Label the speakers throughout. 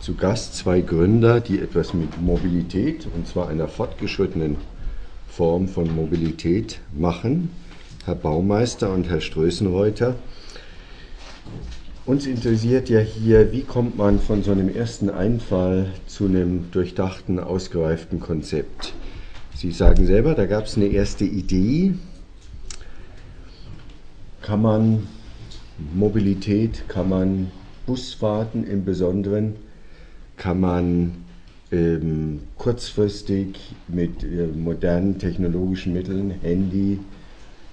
Speaker 1: zu Gast zwei Gründer, die etwas mit Mobilität, und zwar einer fortgeschrittenen Form von Mobilität machen. Herr Baumeister und Herr Strößenreuter. Uns interessiert ja hier, wie kommt man von so einem ersten Einfall zu einem durchdachten, ausgereiften Konzept. Sie sagen selber, da gab es eine erste Idee. Kann man Mobilität, kann man Busfahrten im Besonderen, kann man ähm, kurzfristig mit äh, modernen technologischen Mitteln, Handy,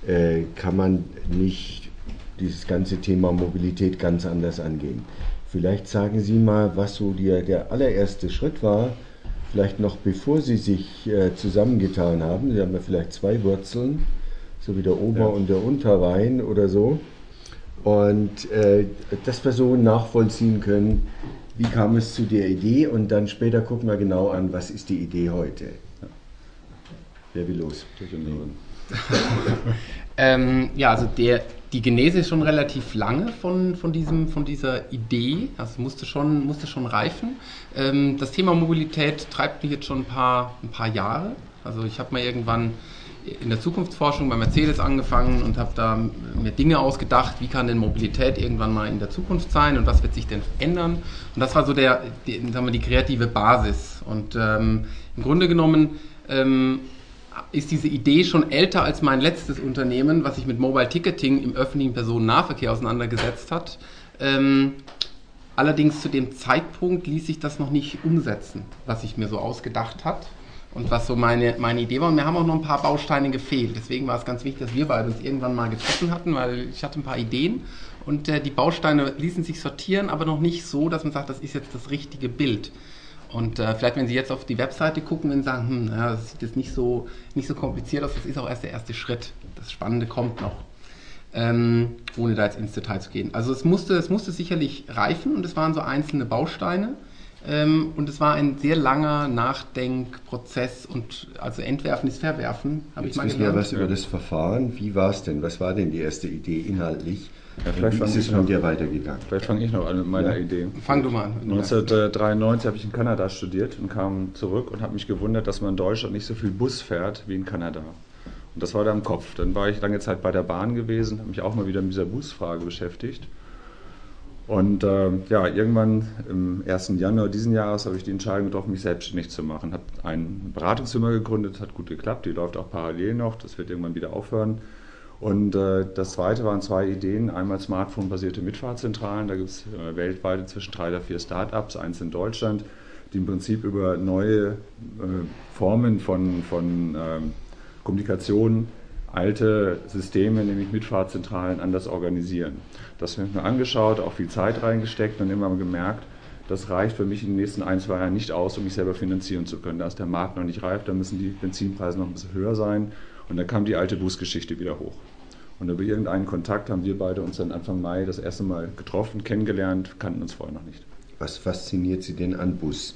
Speaker 1: äh, kann man nicht dieses ganze Thema Mobilität ganz anders angehen. Vielleicht sagen Sie mal, was so die, der allererste Schritt war, vielleicht noch bevor Sie sich äh, zusammengetan haben. Sie haben ja vielleicht zwei Wurzeln, so wie der Ober- ja. und der Unterrhein oder so. Und äh, dass wir so nachvollziehen können, wie kam es zu der Idee und dann später gucken wir genau an, was ist die Idee heute. Wer will los?
Speaker 2: ähm, ja, also der, die Genese ist schon relativ lange von, von, diesem, von dieser Idee, also musste schon, musste schon reifen. Ähm, das Thema Mobilität treibt mich jetzt schon ein paar, ein paar Jahre. Also ich habe mal irgendwann in der Zukunftsforschung bei Mercedes angefangen und habe da mir Dinge ausgedacht, wie kann denn Mobilität irgendwann mal in der Zukunft sein und was wird sich denn ändern. Und das war so der, die, sagen wir, die kreative Basis. Und ähm, im Grunde genommen ähm, ist diese Idee schon älter als mein letztes Unternehmen, was sich mit Mobile Ticketing im öffentlichen Personennahverkehr auseinandergesetzt hat. Ähm, allerdings zu dem Zeitpunkt ließ sich das noch nicht umsetzen, was ich mir so ausgedacht hat und was so meine, meine Idee war. Und mir haben auch noch ein paar Bausteine gefehlt. Deswegen war es ganz wichtig, dass wir beide uns irgendwann mal getroffen hatten, weil ich hatte ein paar Ideen und äh, die Bausteine ließen sich sortieren, aber noch nicht so, dass man sagt, das ist jetzt das richtige Bild. Und äh, vielleicht, wenn Sie jetzt auf die Webseite gucken und sagen, hm, ja, das sieht jetzt nicht so, nicht so kompliziert aus, das ist auch erst der erste Schritt. Das Spannende kommt noch. Ähm, ohne da jetzt ins Detail zu gehen. Also es musste, es musste sicherlich reifen und es waren so einzelne Bausteine. Ähm, und es war ein sehr langer Nachdenkprozess und also Entwerfen ist Verwerfen,
Speaker 1: habe ich mal gelernt. wir was über das Verfahren. Wie war es denn? Was war denn die erste Idee inhaltlich? Ja, vielleicht ist es von dir weitergegangen?
Speaker 3: Vielleicht fange ich noch an mit meiner ja. Idee.
Speaker 2: Fang du mal an.
Speaker 3: 1993 habe ich in Kanada studiert und kam zurück und habe mich gewundert, dass man in Deutschland nicht so viel Bus fährt wie in Kanada. Und das war da im Kopf. Dann war ich lange Zeit bei der Bahn gewesen, habe mich auch mal wieder mit dieser Busfrage beschäftigt und äh, ja, irgendwann im 1. Januar diesen Jahres habe ich die Entscheidung getroffen, mich selbstständig zu machen. Habe ein Beratungszimmer gegründet, hat gut geklappt, die läuft auch parallel noch, das wird irgendwann wieder aufhören. Und äh, das zweite waren zwei Ideen. Einmal Smartphone-basierte Mitfahrzentralen. Da gibt es äh, weltweit zwischen drei oder vier Start-ups, eins in Deutschland, die im Prinzip über neue äh, Formen von, von ähm, Kommunikation alte Systeme, nämlich Mitfahrzentralen, anders organisieren. Das habe ich mir angeschaut, auch viel Zeit reingesteckt und immer gemerkt, das reicht für mich in den nächsten ein, zwei Jahren nicht aus, um mich selber finanzieren zu können. Da ist der Markt noch nicht reif, da müssen die Benzinpreise noch ein bisschen höher sein. Und dann kam die alte Busgeschichte wieder hoch. Und über irgendeinen Kontakt haben wir beide uns dann Anfang Mai das erste Mal getroffen, kennengelernt, kannten uns vorher noch nicht.
Speaker 1: Was fasziniert Sie denn an Bus?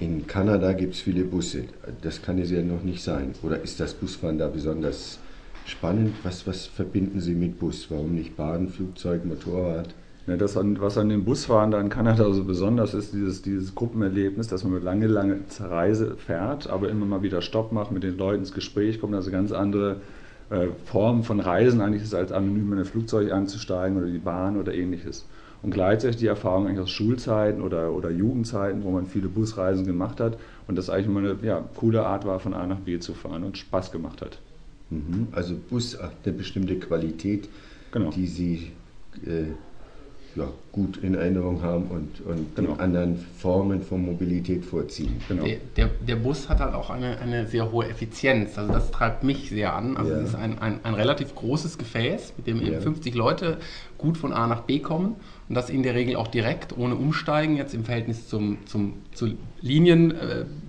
Speaker 1: In Kanada gibt es viele Busse. Das kann es ja noch nicht sein. Oder ist das Busfahren da besonders spannend. Was, was verbinden Sie mit Bus? Warum nicht Bahn, Flugzeug, Motorrad?
Speaker 3: Ja, das, was an dem Busfahren da in Kanada so besonders ist, dieses, dieses Gruppenerlebnis, dass man lange, lange Reise fährt, aber immer mal wieder Stopp macht, mit den Leuten ins Gespräch kommt, also ganz andere äh, Form von Reisen eigentlich ist, als anonym in ein Flugzeug einzusteigen oder die Bahn oder ähnliches. Und gleichzeitig die Erfahrung eigentlich aus Schulzeiten oder, oder Jugendzeiten, wo man viele Busreisen gemacht hat und das eigentlich immer eine ja, coole Art war, von A nach B zu fahren und Spaß gemacht hat.
Speaker 1: Mhm. Also Bus hat eine bestimmte Qualität, genau. die Sie äh, ja, gut in Erinnerung haben und, und genau. anderen Formen von Mobilität vorziehen.
Speaker 2: Genau. Der, der, der, Bus hat halt auch eine, eine sehr hohe Effizienz. Also das treibt mich sehr an. Also ja. es ist ein, ein, ein relativ großes Gefäß, mit dem eben ja. 50 Leute gut von A nach B kommen und das in der Regel auch direkt, ohne Umsteigen, jetzt im Verhältnis zum, zum, zu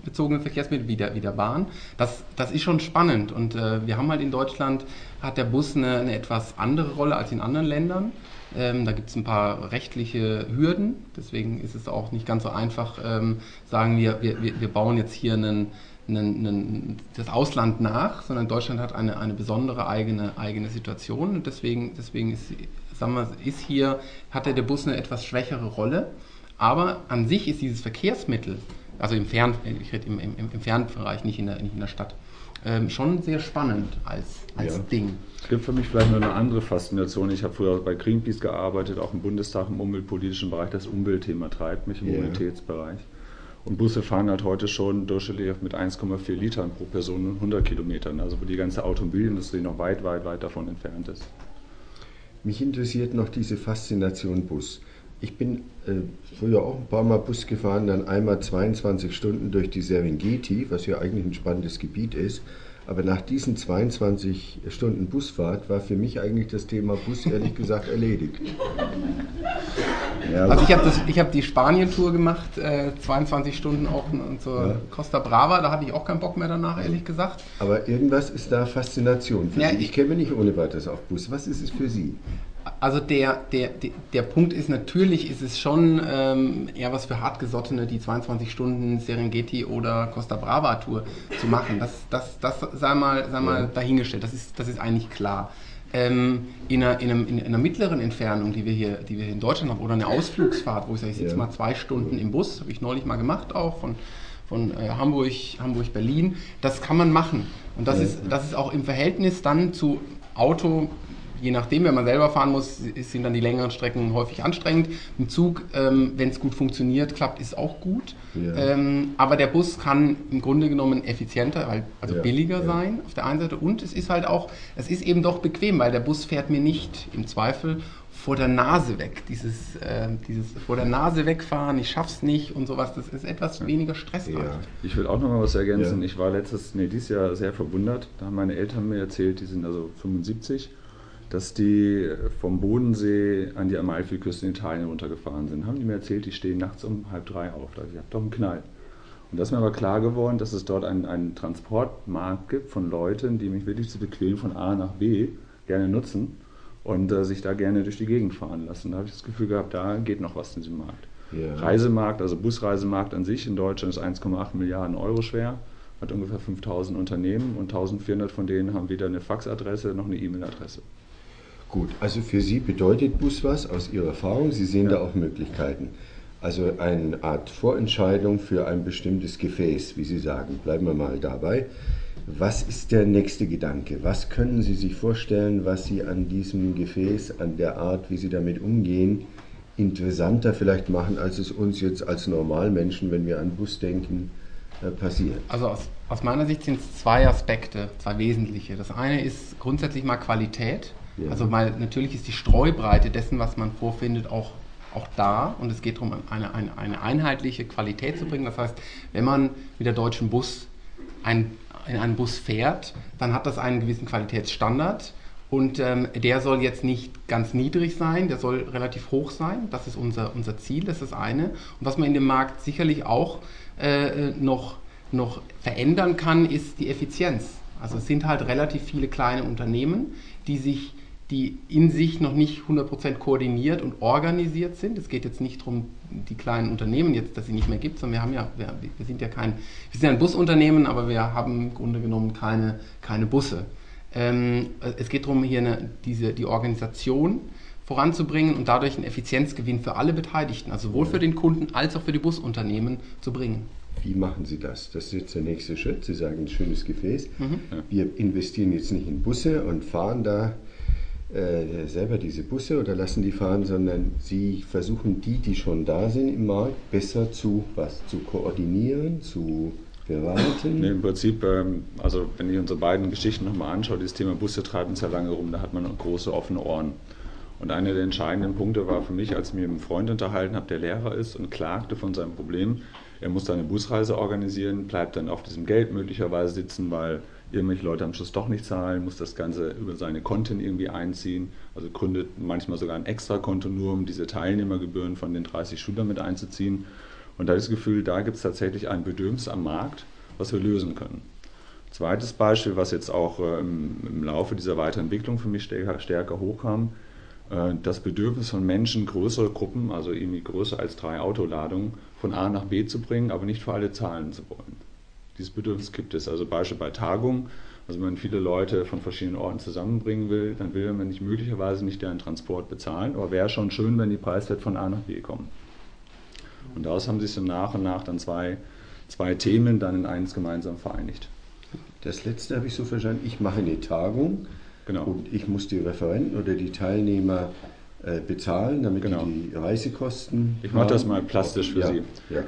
Speaker 2: linienbezogenen Verkehrsmitteln wie der, wie der Bahn. Das, das ist schon spannend und äh, wir haben halt in Deutschland, hat der Bus eine, eine etwas andere Rolle als in anderen Ländern. Ähm, da gibt es ein paar rechtliche Hürden, deswegen ist es auch nicht ganz so einfach, ähm, sagen wir, wir, wir bauen jetzt hier einen, einen, einen, das Ausland nach, sondern Deutschland hat eine, eine besondere eigene, eigene Situation und deswegen, deswegen ist, sagen wir, ist hier, hat der Bus eine etwas schwächere Rolle. Aber an sich ist dieses Verkehrsmittel, also im, Fern, ich rede im, im, im Fernbereich, nicht in der, nicht in der Stadt, ähm, schon sehr spannend als, als
Speaker 3: Ja.
Speaker 2: Ding.
Speaker 3: Es gibt für mich vielleicht noch eine andere Faszination. Ich habe früher bei Greenpeace gearbeitet, auch im Bundestag im umweltpolitischen Bereich. Das Umweltthema treibt mich im
Speaker 1: Ja.
Speaker 3: Mobilitätsbereich. Und Busse fahren halt heute schon durchschnittlich mit 1,4 Litern pro Person und 100 Kilometern. Also wo die ganze Automobilindustrie noch weit, weit, weit davon entfernt ist.
Speaker 1: Mich interessiert noch diese Faszination Bus. Ich bin äh, früher auch ein paar Mal Bus gefahren, dann einmal 22 Stunden durch die Serengeti, was ja eigentlich ein spannendes Gebiet ist. Aber nach diesen 22 Stunden Busfahrt war für mich eigentlich das Thema Bus ehrlich gesagt erledigt. Ja,
Speaker 2: Also ich habe hab die Spanien-Tour gemacht, äh, 22 Stunden auch zur
Speaker 1: Ja.
Speaker 2: Costa Brava, da hatte ich auch keinen Bock mehr danach, ehrlich gesagt.
Speaker 1: aber irgendwas ist da Faszination für
Speaker 2: Ja,
Speaker 1: Sie.
Speaker 2: ich-
Speaker 1: Ich käme nicht ohne weiteres auf Bus. Was ist es für Sie?
Speaker 2: Also der, der, der, der Punkt ist natürlich, ist es schon ähm, eher was für Hartgesottene, die 22 Stunden Serengeti oder Costa Brava Tour zu machen. Das, das, das sei mal, sei mal dahingestellt, das ist, das ist eigentlich klar. Ähm, in, einer, in, einem, in einer mittleren Entfernung, die wir, hier, die wir hier in Deutschland haben, oder eine Ausflugsfahrt, wo ich sage, ich sitze
Speaker 1: Ja.
Speaker 2: mal zwei Stunden im Bus, habe ich neulich mal gemacht auch, von, von äh, Hamburg, Hamburg, Berlin, das kann man machen. Und das,
Speaker 1: Ja.
Speaker 2: ist, das ist auch im Verhältnis dann zu Auto, je nachdem, wenn man selber fahren muss, sind dann die längeren Strecken häufig anstrengend. Im Zug, ähm, wenn es gut funktioniert, klappt, ist auch gut.
Speaker 1: Ja.
Speaker 2: Ähm, aber der Bus kann im Grunde genommen effizienter, halt, also
Speaker 1: Ja,
Speaker 2: billiger
Speaker 1: ja.
Speaker 2: sein auf der einen Seite und es ist halt auch, es ist eben doch bequem, weil der Bus fährt mir nicht im Zweifel vor der Nase weg. Dieses, äh, dieses vor der Nase wegfahren, ich schaff's nicht und sowas, das ist etwas weniger stressreich.
Speaker 1: Ja.
Speaker 3: Ich will auch noch mal was ergänzen.
Speaker 1: Ja.
Speaker 3: Ich war letztes, nee, dieses Jahr sehr verwundert. Da haben meine Eltern mir erzählt, die sind also 75, dass die vom Bodensee an die Amalfiküste in Italien runtergefahren sind. Haben die mir erzählt, die stehen nachts um halb drei auf. Da hab ich doch einen Knall. Und da ist mir aber klar geworden, dass es dort einen, einen Transportmarkt gibt von Leuten, die mich wirklich zu bequem von A nach B gerne nutzen und äh, sich da gerne durch die Gegend fahren lassen. Da habe ich das Gefühl gehabt, da geht noch was in diesem Markt.
Speaker 1: Ja.
Speaker 3: Reisemarkt, also Busreisemarkt an sich in Deutschland ist 1,8 Milliarden Euro schwer, hat ungefähr 5000 Unternehmen und 1400 von denen haben weder eine Faxadresse noch eine E-Mail-Adresse.
Speaker 1: Gut, also für Sie bedeutet Bus was aus Ihrer Erfahrung? Sie sehen da
Speaker 3: Ja.
Speaker 1: auch Möglichkeiten. Also eine Art Vorentscheidung für ein bestimmtes Gefäß, wie Sie sagen. Bleiben wir mal dabei. Was ist der nächste Gedanke? Was können Sie sich vorstellen, was Sie an diesem Gefäß, an der Art, wie Sie damit umgehen, interessanter vielleicht machen, als es uns jetzt als Normalmenschen, wenn wir an Bus denken, äh, passiert?
Speaker 2: Also aus, aus meiner Sicht sind es zwei Aspekte, zwei wesentliche. Das eine ist grundsätzlich mal Qualität.
Speaker 1: Ja.
Speaker 2: Also mal natürlich ist die Streubreite dessen, was man vorfindet, auch, auch da. Und es geht darum, eine, eine, eine einheitliche Qualität zu bringen. Das heißt, wenn man mit der Deutschen Bus ein, in einen Bus fährt, dann hat das einen gewissen Qualitätsstandard. Und ähm, der soll jetzt nicht ganz niedrig sein, der soll relativ hoch sein. Das ist unser, unser Ziel, das ist das eine. Und was man in dem Markt sicherlich auch äh, noch, noch verändern kann, ist die Effizienz. Also es sind halt relativ viele kleine Unternehmen, die sich die in sich noch nicht 100% koordiniert und organisiert sind. Es geht jetzt nicht darum, die kleinen Unternehmen jetzt, dass sie nicht mehr gibt, sondern wir haben ja, wir, wir sind ja kein, wir sind ein Busunternehmen, aber wir haben im Grunde genommen keine, keine Busse. Ähm, es geht darum, hier eine, diese, die Organisation voranzubringen und dadurch einen Effizienzgewinn für alle Beteiligten, also sowohl für den Kunden als auch für die Busunternehmen zu bringen.
Speaker 1: Wie machen Sie das? Das ist jetzt der nächste Schritt. Sie sagen, ein schönes Gefäß.
Speaker 2: Mhm.
Speaker 1: Wir investieren jetzt nicht in Busse und fahren da äh, selber diese Busse oder lassen die fahren, sondern Sie versuchen die, die schon da sind im Markt, besser zu was? Zu koordinieren, zu beraten.
Speaker 3: Nee, Im Prinzip, ähm, also wenn ich unsere beiden Geschichten nochmal anschaue, dieses Thema Busse treibt uns ja lange rum, da hat man große offene Ohren. Und einer der entscheidenden Punkte war für mich, als ich mich mit einem Freund unterhalten habe, der Lehrer ist und klagte von seinem Problem. Er muss eine Busreise organisieren, bleibt dann auf diesem Geld möglicherweise sitzen, weil irgendwelche Leute am Schluss doch nicht zahlen, muss das Ganze über seine Konten irgendwie einziehen, also gründet manchmal sogar ein Extrakonto nur, um diese Teilnehmergebühren von den 30 Schülern mit einzuziehen. Und da ist das Gefühl, da gibt es tatsächlich ein Bedürfnis am Markt, was wir lösen können. Zweites Beispiel, was jetzt auch äh, im, Laufe dieser Weiterentwicklung für mich stärker, stärker hochkam, äh, das Bedürfnis von Menschen, größere Gruppen, also irgendwie größer als drei Autoladungen, von A nach B zu bringen, aber nicht für alle zahlen zu wollen. Dieses Bedürfnis gibt es. Also Beispiel bei Tagungen, also wenn man viele Leute von verschiedenen Orten zusammenbringen will, dann will man nicht möglicherweise nicht deren Transport bezahlen, aber wäre schon schön, wenn die preiswert von A nach B kommen. Und daraus haben sich so nach und nach dann zwei, zwei Themen dann in eins gemeinsam vereinigt.
Speaker 1: Das letzte habe ich so verstanden, ich mache eine Tagung
Speaker 3: Genau.
Speaker 1: und ich muss die Referenten oder die Teilnehmer äh, bezahlen, damit
Speaker 3: Genau.
Speaker 1: die die Reisekosten
Speaker 3: Ich mache das mal plastisch für
Speaker 1: ja.
Speaker 3: Sie.
Speaker 1: Ja.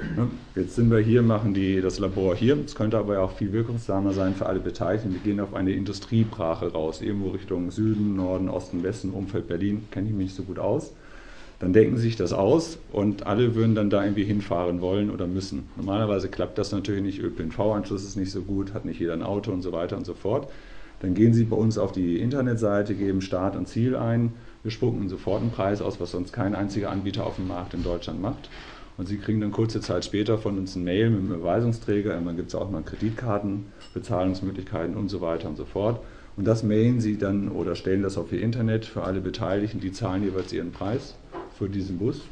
Speaker 3: Jetzt sind wir hier, machen die, das Labor hier. Es könnte aber auch viel wirkungssamer sein für alle Beteiligten. Wir gehen auf eine Industriebrache raus, irgendwo Richtung Süden, Norden, Osten, Westen, Umfeld Berlin. Kenne ich mich nicht so gut aus. Dann denken sie sich das aus und alle würden dann da irgendwie hinfahren wollen oder müssen. Normalerweise klappt das natürlich nicht. ÖPNV-Anschluss ist nicht so gut, hat nicht jeder ein Auto und so weiter und so fort. Dann gehen Sie bei uns auf die Internetseite, geben Start und Ziel ein. Wir spucken sofort einen Preis aus, was sonst kein einziger Anbieter auf dem Markt in Deutschland macht. Und Sie kriegen dann kurze Zeit später von uns ein Mail mit einem Überweisungsträger. Irgendwann gibt es auch mal Kreditkarten, Bezahlungsmöglichkeiten und so weiter und so fort. Und das mailen Sie dann oder stellen das auf Ihr Internet für alle Beteiligten. Die zahlen jeweils ihren Preis für diesen Bus.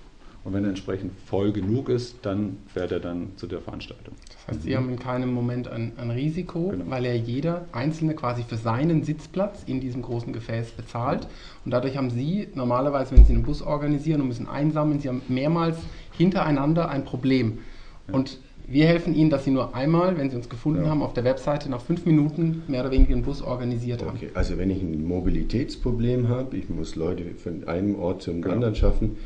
Speaker 3: Und wenn er entsprechend voll genug ist, dann fährt er dann zu der Veranstaltung.
Speaker 2: Das heißt, Sie haben in keinem Moment ein, ein Risiko,
Speaker 3: Genau.
Speaker 2: weil ja jeder Einzelne quasi für seinen Sitzplatz in diesem großen Gefäß bezahlt. Und dadurch haben Sie normalerweise, wenn Sie einen Bus organisieren und müssen einsammeln, Sie haben mehrmals hintereinander ein Problem. Und wir helfen Ihnen, dass Sie nur einmal, wenn Sie uns gefunden
Speaker 3: Ja.
Speaker 2: haben, auf der Webseite nach fünf Minuten mehr oder weniger den Bus organisiert haben.
Speaker 1: Okay, also wenn ich ein Mobilitätsproblem habe, ich muss Leute von einem Ort zum
Speaker 3: Genau.
Speaker 1: anderen schaffen,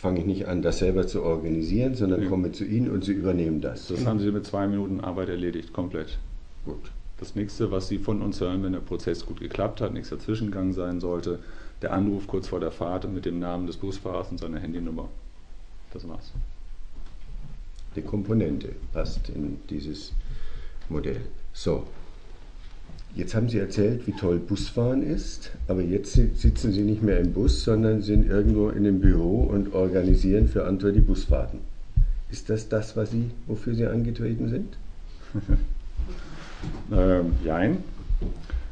Speaker 1: fange ich nicht an, das selber zu organisieren, sondern
Speaker 3: Nee.
Speaker 1: komme zu Ihnen und Sie übernehmen das.
Speaker 3: Das haben Sie mit zwei Minuten Arbeit erledigt, komplett.
Speaker 1: Gut.
Speaker 3: Das nächste, was Sie von uns hören, wenn der Prozess gut geklappt hat, nichts dazwischengegangen sein sollte, der Anruf kurz vor der Fahrt mit dem Namen des Busfahrers und seiner Handynummer. Das war's.
Speaker 1: Die Komponente passt in dieses Modell. So, jetzt haben Sie erzählt, wie toll Busfahren ist, aber jetzt si- sitzen Sie nicht mehr im Bus, sondern sind irgendwo in einem Büro und organisieren für andere die Busfahrten. Ist das das, was Sie, wofür Sie angetreten sind?
Speaker 3: Ähm, jein.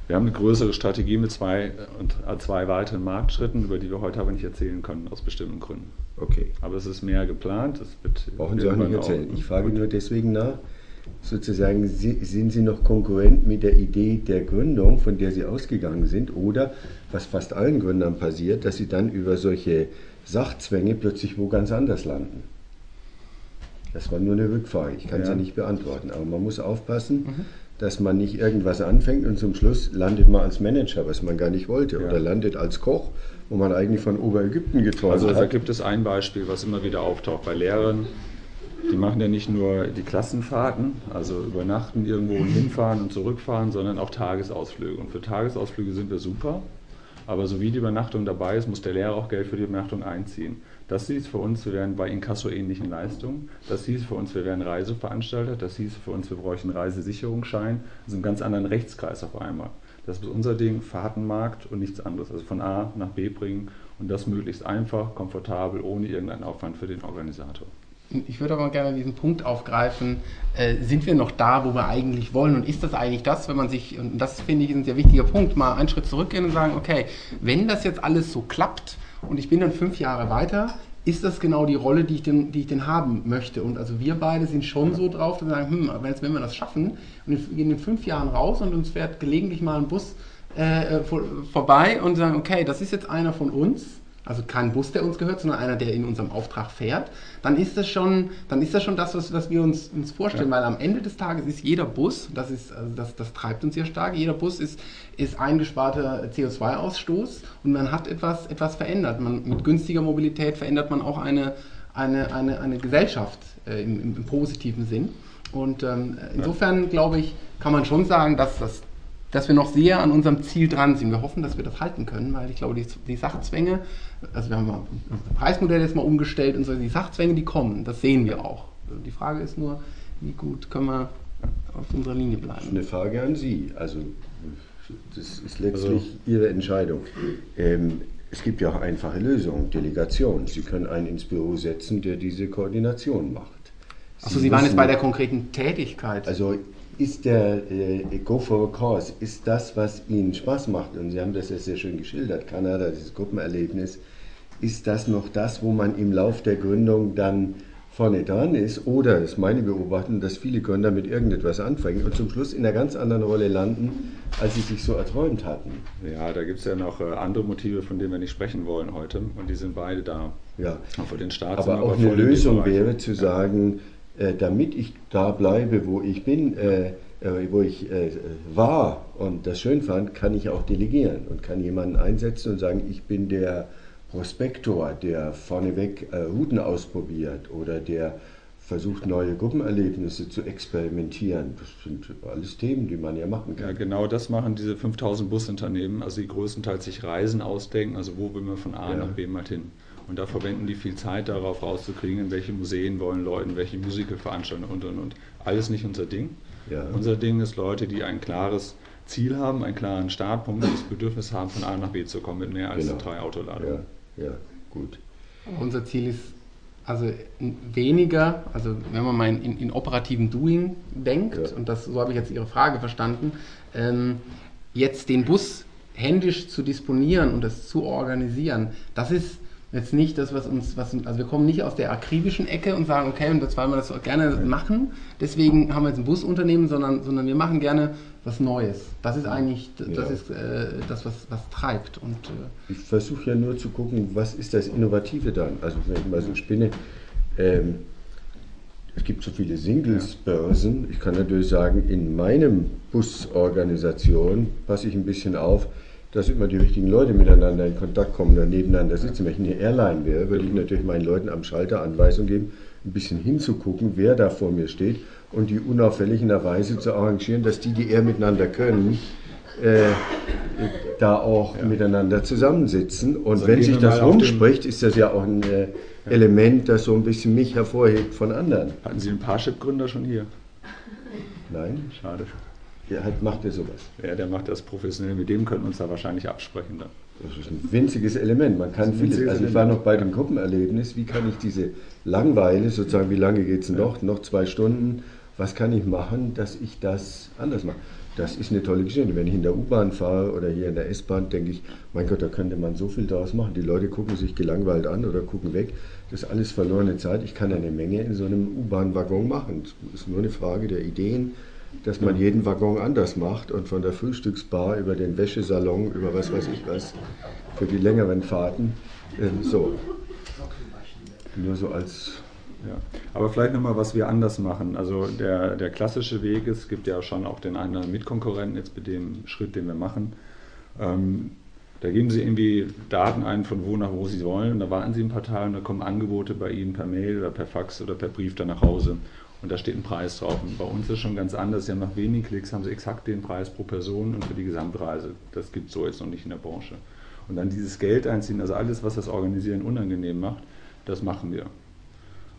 Speaker 3: Wir haben eine größere Strategie mit zwei, und äh, zwei weiteren Marktschritten, über die wir heute aber nicht erzählen können, aus bestimmten Gründen.
Speaker 1: Okay.
Speaker 3: Aber es ist mehr geplant. Es wird
Speaker 1: Brauchen Sie auch nicht erzählen. Ich frage nur deswegen nach, sozusagen, sind Sie noch konkurrent mit der Idee der Gründung, von der Sie ausgegangen sind, oder, was fast allen Gründern passiert, dass sie dann über solche Sachzwänge plötzlich wo ganz anders landen? Das war nur eine Rückfrage, ich kann
Speaker 3: Ja.
Speaker 1: sie nicht beantworten, aber man muss aufpassen, dass man nicht irgendwas anfängt und zum Schluss landet man als Manager, was man gar nicht wollte,
Speaker 3: Ja.
Speaker 1: oder landet als Koch, wo man eigentlich von Oberägypten geträumt
Speaker 3: Also da
Speaker 1: hat.
Speaker 3: gibt es ein Beispiel, was immer wieder auftaucht bei Lehrern. Die machen ja nicht nur die Klassenfahrten, also übernachten irgendwo und hinfahren und zurückfahren, sondern auch Tagesausflüge. Und für Tagesausflüge sind wir super. Aber so wie die Übernachtung dabei ist, muss der Lehrer auch Geld für die Übernachtung einziehen. Das hieß für uns, wir wären bei Inkasso-ähnlichen Leistungen. Das hieß für uns, wir wären Reiseveranstalter. Das hieß für uns, wir bräuchten Reisesicherungsschein. Das ist ein ganz anderen Rechtskreis auf einmal. Das ist unser Ding, Fahrtenmarkt und nichts anderes. Also von A nach B bringen und das möglichst einfach, komfortabel, ohne irgendeinen Aufwand für den Organisator.
Speaker 2: Ich würde aber gerne diesen Punkt aufgreifen, äh, sind wir noch da, wo wir eigentlich wollen? Und ist das eigentlich das, wenn man sich, und das finde ich ein sehr wichtiger Punkt, mal einen Schritt zurückgehen und sagen, okay, wenn das jetzt alles so klappt und ich bin dann fünf Jahre weiter, ist das genau die Rolle, die ich denn, die ich denn haben möchte? Und also wir beide sind schon so drauf, dass wir sagen, hm, wenn, wenn wir das schaffen und wir gehen in fünf Jahren raus und uns fährt gelegentlich mal ein Bus äh, vor, vorbei und sagen, okay, das ist jetzt einer von uns, also kein Bus, der uns gehört, sondern einer, der in unserem Auftrag fährt, dann ist das schon, dann ist das, schon das, was, was wir uns, uns vorstellen,
Speaker 3: Ja.
Speaker 2: weil am Ende des Tages ist jeder Bus, das, ist, also das, das treibt uns sehr stark, jeder Bus ist, ist eingesparter CO2-Ausstoß und man hat etwas, etwas verändert. Man, mit günstiger Mobilität verändert man auch eine, eine, eine, eine Gesellschaft äh, im, im, im positiven Sinn. Und ähm, insofern, glaube ich, kann man schon sagen, dass, das, dass wir noch sehr an unserem Ziel dran sind. Wir hoffen, dass wir das halten können, weil ich glaube, die, die Sachzwänge, also wir haben mal unser Preismodell jetzt mal umgestellt und so, die Sachzwänge, die kommen, das sehen wir auch. Die Frage ist nur, wie gut können wir auf unserer Linie bleiben.
Speaker 1: Eine Frage an Sie. Also, das ist letztlich
Speaker 3: Also-
Speaker 1: Ihre Entscheidung. Ähm, es gibt ja auch einfache Lösungen, Delegation. Sie können einen ins Büro setzen, der diese Koordination macht.
Speaker 2: Achso, Sie waren jetzt bei der konkreten Tätigkeit.
Speaker 1: Also ist der äh, Go for a Cause, ist das, was Ihnen Spaß macht, und Sie haben das ja sehr schön geschildert, Kanada, dieses Gruppenerlebnis, ist das noch das, wo man im Lauf der Gründung dann vorne dran ist, oder ist meine Beobachtung, dass viele Gründer mit irgendetwas anfangen und zum Schluss in einer ganz anderen Rolle landen, als sie sich so erträumt hatten.
Speaker 3: Ja, da gibt es ja noch äh, andere Motive, von denen wir nicht sprechen wollen heute. Und die sind beide da.
Speaker 1: Ja.
Speaker 3: Auch für den Staat.
Speaker 1: Aber auch eine Lösung wäre zu sagen, äh, damit ich da bleibe, wo ich bin, äh, äh, wo ich äh, war und das schön fand, kann ich auch delegieren und kann jemanden einsetzen und sagen, ich bin der Prospektor, der vorneweg äh, Routen ausprobiert oder der versucht, neue Gruppenerlebnisse zu experimentieren. Das sind alles Themen, die man ja machen kann.
Speaker 3: Ja, genau das machen diese 5000 Busunternehmen, also die größtenteils sich Reisen ausdenken, also wo will man von A ja. nach B mal hin. Und da verwenden die viel Zeit darauf rauszukriegen, in welche Museen wollen Leute, welche Musicalveranstaltungen und und und. Alles nicht unser Ding. Ja. Unser Ding ist Leute, die ein klares Ziel haben, einen klaren Startpunkt, das Bedürfnis haben, von A nach B zu kommen mit mehr als genau. drei Autoladungen.
Speaker 1: Ja, ja, gut.
Speaker 2: Unser Ziel ist also weniger, also wenn man mal in, in operativen Doing denkt, ja. und das, so habe ich jetzt Ihre Frage verstanden, ähm, jetzt den Bus händisch zu disponieren und das zu organisieren, das ist jetzt nicht das, was uns, was, also wir kommen nicht aus der akribischen Ecke und sagen, okay, und das wollen wir das gerne machen, deswegen haben wir jetzt ein Busunternehmen, sondern, sondern wir machen gerne was Neues. Das ist eigentlich das, ja. ist, äh, das was, was treibt. Und,
Speaker 1: äh ich versuche ja nur zu gucken, was ist das Innovative dann? Also wenn ich mal so spinne, ähm, es gibt so viele Singles-Börsen. Ich kann natürlich sagen, in meinem Busorganisation passe ich ein bisschen auf, dass immer die richtigen Leute miteinander in Kontakt kommen oder nebeneinander sitzen. Wenn ich eine Airline wäre, würde ich natürlich meinen Leuten am Schalter Anweisung geben, ein bisschen hinzugucken, wer da vor mir steht und die unauffälligerweise zu arrangieren, dass die, die eher miteinander können, äh, da auch ja. miteinander zusammensitzen. Und also wenn sich das rumspricht, ist das ja auch ein äh, Element, das so ein bisschen mich hervorhebt von anderen.
Speaker 3: Hatten Sie einen Parship-Gründer schon hier?
Speaker 1: Nein.
Speaker 3: Schade.
Speaker 1: Der hat, macht ja sowas.
Speaker 3: Ja, der macht das professionell. Mit dem könnten wir uns da wahrscheinlich absprechen dann.
Speaker 1: Das ist ein winziges Element. Man kann vieles. Also ich war noch bei dem Gruppenerlebnis. Wie kann ich diese Langweile, sozusagen, wie lange geht es noch? Ja. Noch zwei Stunden. Was kann ich machen, dass ich das anders mache? Das ist eine tolle Geschichte. Wenn ich in der U-Bahn fahre oder hier in der S-Bahn, denke ich, mein Gott, da könnte man so viel daraus machen. Die Leute gucken sich gelangweilt an oder gucken weg. Das ist alles verlorene Zeit. Ich kann eine Menge in so einem U-Bahn-Waggon machen. Es ist nur eine Frage der Ideen, dass man jeden Waggon anders macht und von der Frühstücksbar über den Wäschesalon, über was weiß ich was, für die längeren Fahrten. Äh, so. Nur so als.
Speaker 3: Ja. Aber vielleicht nochmal, was wir anders machen. Also der, der klassische Weg ist, es gibt ja schon auch den einen Mitkonkurrenten jetzt mit dem Schritt, den wir machen. Ähm, da geben Sie irgendwie Daten ein, von wo nach wo Sie wollen, und da warten Sie ein paar Tage und da kommen Angebote bei Ihnen per Mail oder per Fax oder per Brief dann nach Hause und da steht ein Preis drauf. Und bei uns ist schon ganz anders. Haben nach wenigen Klicks haben Sie exakt den Preis pro Person und für die Gesamtreise. Das gibt es so jetzt noch nicht in der Branche. Und dann dieses Geld einziehen, also alles, was das Organisieren unangenehm macht, das machen wir.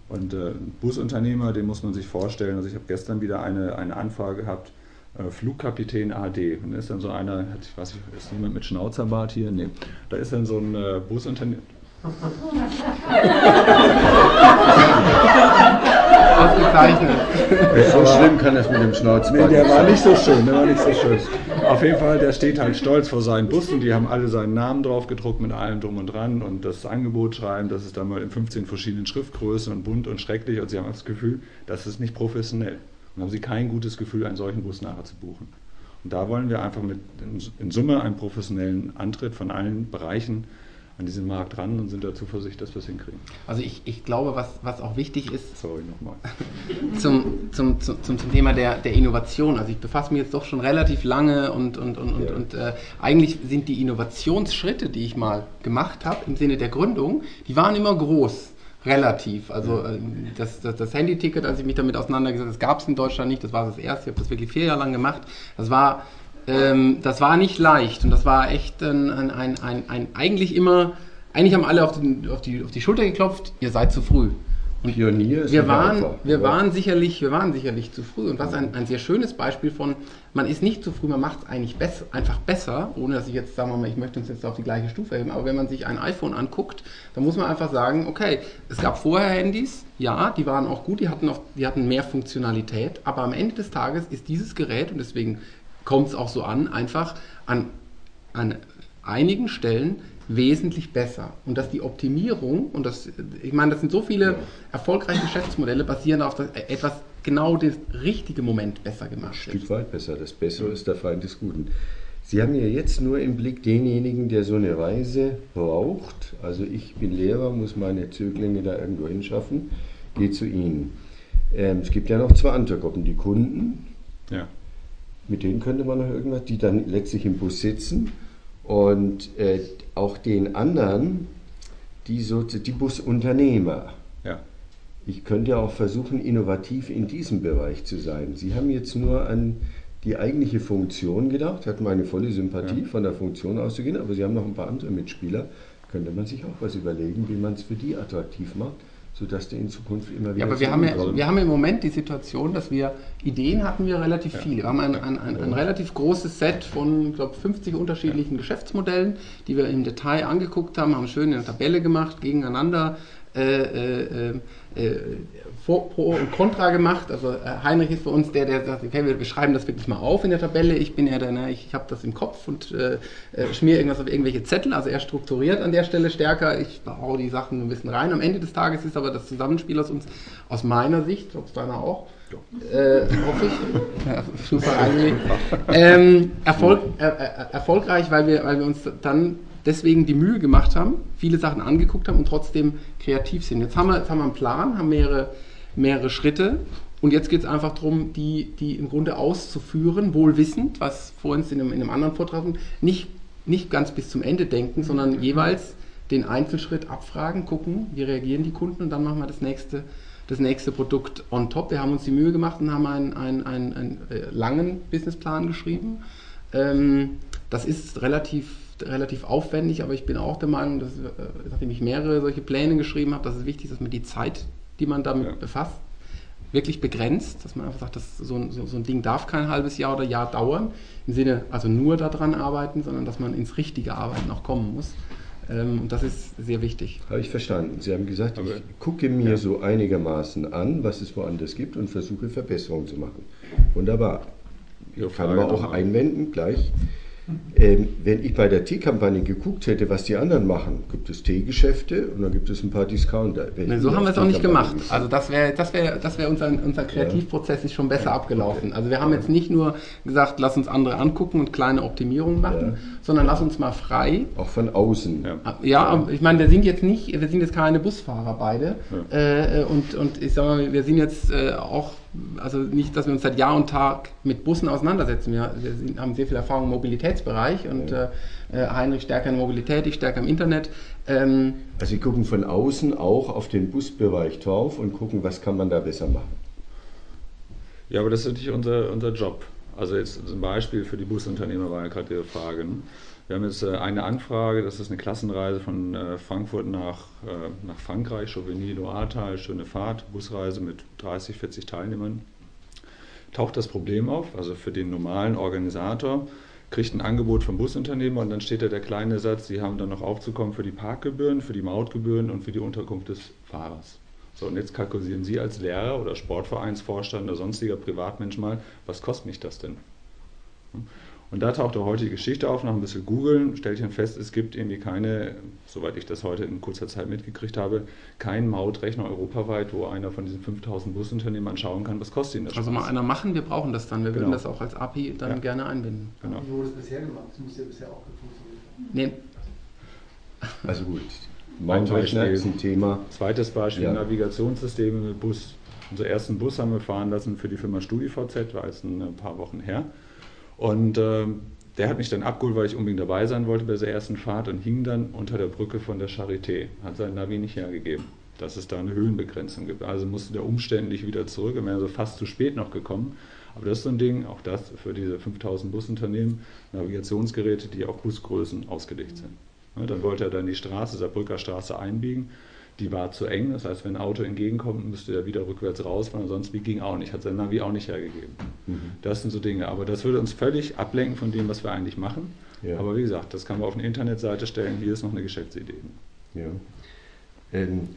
Speaker 3: Und äh, Busunternehmer, den muss man sich vorstellen. Also ich habe gestern wieder eine, eine Anfrage gehabt, äh, Flugkapitän AD. Und da ist dann so einer, ich weiß nicht, ist jemand mit Schnauzerbart hier? Nee. Da ist dann so ein äh, Busunternehmer.
Speaker 2: Ausgezeichnet.
Speaker 1: So schlimm kann das mit dem Schnauzbart
Speaker 3: Nee, der war nicht so schön, der war nicht so schön. Auf jeden Fall, der steht halt stolz vor seinen Bussen, die haben alle seinen Namen drauf gedruckt mit allem drum und dran und das Angebot schreiben, das ist dann mal in 15 verschiedenen Schriftgrößen und bunt und schrecklich und sie haben das Gefühl, das ist nicht professionell. Und haben sie kein gutes Gefühl, einen solchen Bus nachher zu buchen. Und da wollen wir einfach mit in Summe einen professionellen Antritt von allen Bereichen an diesen Markt ran und sind da Zuversicht, dass wir es hinkriegen.
Speaker 2: Also ich, ich glaube, was, was auch wichtig ist.
Speaker 3: Sorry nochmal.
Speaker 2: Zum, zum, zum, zum, Thema der, der Innovation. Also ich befasse mich jetzt doch schon relativ lange und, und, und, ja. und, und äh, eigentlich sind die Innovationsschritte, die ich mal gemacht habe im Sinne der Gründung, die waren immer groß. Relativ. Also äh, das, das, das Handy-Ticket, als ich mich damit auseinandergesetzt habe, das gab es in Deutschland nicht, das war das erste, ich habe das wirklich vier Jahre lang gemacht. Das war ähm, das war nicht leicht und das war echt ein, ein, ein, ein, ein eigentlich immer, eigentlich haben alle auf, den, auf, die, auf die Schulter geklopft, ihr seid zu früh. Und Pionier ist wir waren, wir waren sicherlich, wir waren sicherlich zu früh. Und was ein, ein sehr schönes Beispiel von, man ist nicht zu früh, man macht es eigentlich besser, einfach besser, ohne dass ich jetzt sagen wir mal, ich möchte uns jetzt auf die gleiche Stufe heben. Aber wenn man sich ein iPhone anguckt, dann muss man einfach sagen, okay, es gab vorher Handys, ja, die waren auch gut, die hatten auch, die hatten mehr Funktionalität, aber am Ende des Tages ist dieses Gerät und deswegen kommt es auch so an, einfach an, an einigen Stellen wesentlich besser. Und dass die Optimierung, und das, ich meine, das sind so viele erfolgreiche Geschäftsmodelle, basieren auf das, etwas genau den richtigen Moment besser gemacht
Speaker 1: wird. Ein Stück weit besser. Das Bessere ist der Feind des Guten. Sie haben ja jetzt nur im Blick denjenigen, der so eine Reise braucht. Also ich bin Lehrer, muss meine Zöglinge da irgendwo hinschaffen, gehe zu Ihnen. Ähm, es gibt ja noch zwei andere Gruppen, die Kunden. Ja. Mit denen könnte man noch irgendwas, die dann letztlich im Bus sitzen und äh, auch den anderen, die, so, die Busunternehmer. Ja. Ich könnte ja auch versuchen, innovativ in diesem Bereich zu sein. Sie haben jetzt nur an die eigentliche Funktion gedacht, hat meine volle Sympathie ja. von der Funktion auszugehen, aber Sie haben noch ein paar andere Mitspieler. Könnte man sich auch was überlegen, wie man es für die attraktiv macht, sodass der in Zukunft immer wieder.
Speaker 2: Ja, aber wir haben, ja, wir haben im Moment die Situation, dass wir Ideen hatten wir relativ ja. viele. Wir haben ein, ein, ein, ein relativ großes Set von, ich glaube, 50 unterschiedlichen ja. Geschäftsmodellen, die wir im Detail angeguckt haben, haben schön eine Tabelle gemacht, gegeneinander. Äh, äh, äh, Pro und Contra gemacht. Also äh, Heinrich ist für uns der, der sagt, okay, wir schreiben das wirklich mal auf in der Tabelle. Ich bin ja der, ne, ich, ich habe das im Kopf und äh, äh, schmier irgendwas auf irgendwelche Zettel. Also er strukturiert an der Stelle stärker. Ich hau die Sachen ein bisschen rein. Am Ende des Tages ist aber das Zusammenspiel aus uns, aus meiner Sicht, ob es deiner auch, äh, hoffe ich. Ja, super angelegt. Ähm, Erfolg, äh, äh, erfolgreich, weil wir, weil wir uns dann deswegen die Mühe gemacht haben, viele Sachen angeguckt haben und trotzdem kreativ sind. Jetzt haben wir, jetzt haben wir einen Plan, haben mehrere mehrere Schritte. Und jetzt geht es einfach darum, die, die im Grunde auszuführen, wohlwissend, was vor uns in einem, in einem anderen Vortrag nicht, nicht ganz bis zum Ende denken, sondern jeweils den Einzelschritt abfragen, gucken, wie reagieren die Kunden und dann machen wir das nächste, das nächste Produkt on top. Wir haben uns die Mühe gemacht und haben einen, einen, einen, einen äh, langen Businessplan geschrieben. Ähm, das ist relativ, relativ aufwendig, aber ich bin auch der Meinung, dass, äh, nachdem ich mehrere solche Pläne geschrieben habe, dass es wichtig ist, dass man die Zeit die man damit ja. befasst, wirklich begrenzt, dass man einfach sagt, dass so ein, so, so ein, Ding darf kein halbes Jahr oder Jahr dauern, im Sinne, also nur daran arbeiten, sondern dass man ins richtige Arbeiten auch kommen muss. Ähm, und das ist sehr wichtig.
Speaker 1: Habe ich verstanden. Sie haben gesagt, Aber, ich gucke mir ja. so einigermaßen an, was es woanders gibt und versuche Verbesserungen zu machen. Wunderbar. Kann man auch einwenden gleich. Ähm, wenn ich bei der Teekampagne geguckt hätte, was die anderen machen, gibt es Teegeschäfte und dann gibt es ein paar Discounter.
Speaker 2: Nee, so haben wir es auch nicht gemacht. Also das wäre das wär, das wär unser, unser Kreativprozess ist schon besser abgelaufen. Also wir haben jetzt nicht nur gesagt, lass uns andere angucken und kleine Optimierungen machen, ja. Sondern lass uns mal frei.
Speaker 1: Auch von außen.
Speaker 2: Ja, ja ich meine, wir sind jetzt nicht, wir sind jetzt keine Busfahrer beide. Ja. Äh, und, und ich sag mal, wir sind jetzt äh, auch also nicht, dass wir uns seit Jahr und Tag mit Bussen auseinandersetzen. Wir, wir sind, haben sehr viel Erfahrung im Mobilitätsbereich und ja. äh, Heinrich stärker in Mobilität, ich stärker im Internet.
Speaker 1: Ähm, also Sie gucken von außen auch auf den Busbereich drauf und gucken, was kann man da besser machen.
Speaker 3: Ja, aber das ist natürlich unser, unser Job. Also jetzt zum Beispiel für die Busunternehmer war ja gerade Ihre Frage. Ne? Wir haben jetzt äh, eine Anfrage, das ist eine Klassenreise von äh, Frankfurt nach, äh, nach Frankreich, Chauvigny, Loatal, schöne Fahrt, Busreise mit 30, 40 Teilnehmern. Taucht das Problem auf, also für den normalen Organisator, kriegt ein Angebot vom Busunternehmer und dann steht da der kleine Satz, Sie haben dann noch aufzukommen für die Parkgebühren, für die Mautgebühren und für die Unterkunft des Fahrers. So, und jetzt kalkulieren Sie als Lehrer oder Sportvereinsvorstand oder sonstiger Privatmensch mal, was kostet mich das denn? Und da taucht auch heute die Geschichte auf, nach ein bisschen googeln, stellt ich dann fest, es gibt irgendwie keine, soweit ich das heute in kurzer Zeit mitgekriegt habe, keinen Mautrechner europaweit, wo einer von diesen 5000 Busunternehmern schauen kann, was kostet ihn das.
Speaker 2: Also mal einer machen, wir brauchen das dann, wir genau. würden das auch als API dann ja. gerne einbinden.
Speaker 4: Genau. Wie wurde es bisher gemacht? Das muss ja bisher auch funktionieren.
Speaker 1: Nee. Also gut, Mautrechner ist ein Thema.
Speaker 3: Zweites Beispiel, ja. Navigationssysteme mit Bus. Unser ersten Bus haben wir fahren lassen für die Firma StudiVZ, war jetzt ein paar Wochen her. Und äh, der hat mich dann abgeholt, weil ich unbedingt dabei sein wollte bei der ersten Fahrt und hing dann unter der Brücke von der Charité. Hat sein Navi nicht hergegeben, dass es da eine Höhenbegrenzung gibt. Also musste der umständlich wieder zurück. Er wäre also fast zu spät noch gekommen. Aber das ist so ein Ding, auch das für diese 5000 Busunternehmen, Navigationsgeräte, die auf Busgrößen ausgelegt sind. Dann wollte er dann die Straße, Saarbrücker Straße einbiegen die war zu eng. Das heißt, wenn ein Auto entgegenkommt, müsste er wieder rückwärts rausfahren. Sonst wie ging auch nicht. Hat sein Navi auch nicht hergegeben. Mhm. Das sind so Dinge. Aber das würde uns völlig ablenken von dem, was wir eigentlich machen. Ja. Aber wie gesagt, das kann man auf eine Internetseite stellen. Hier ist noch eine Geschäftsidee.
Speaker 1: Ja. Ähm,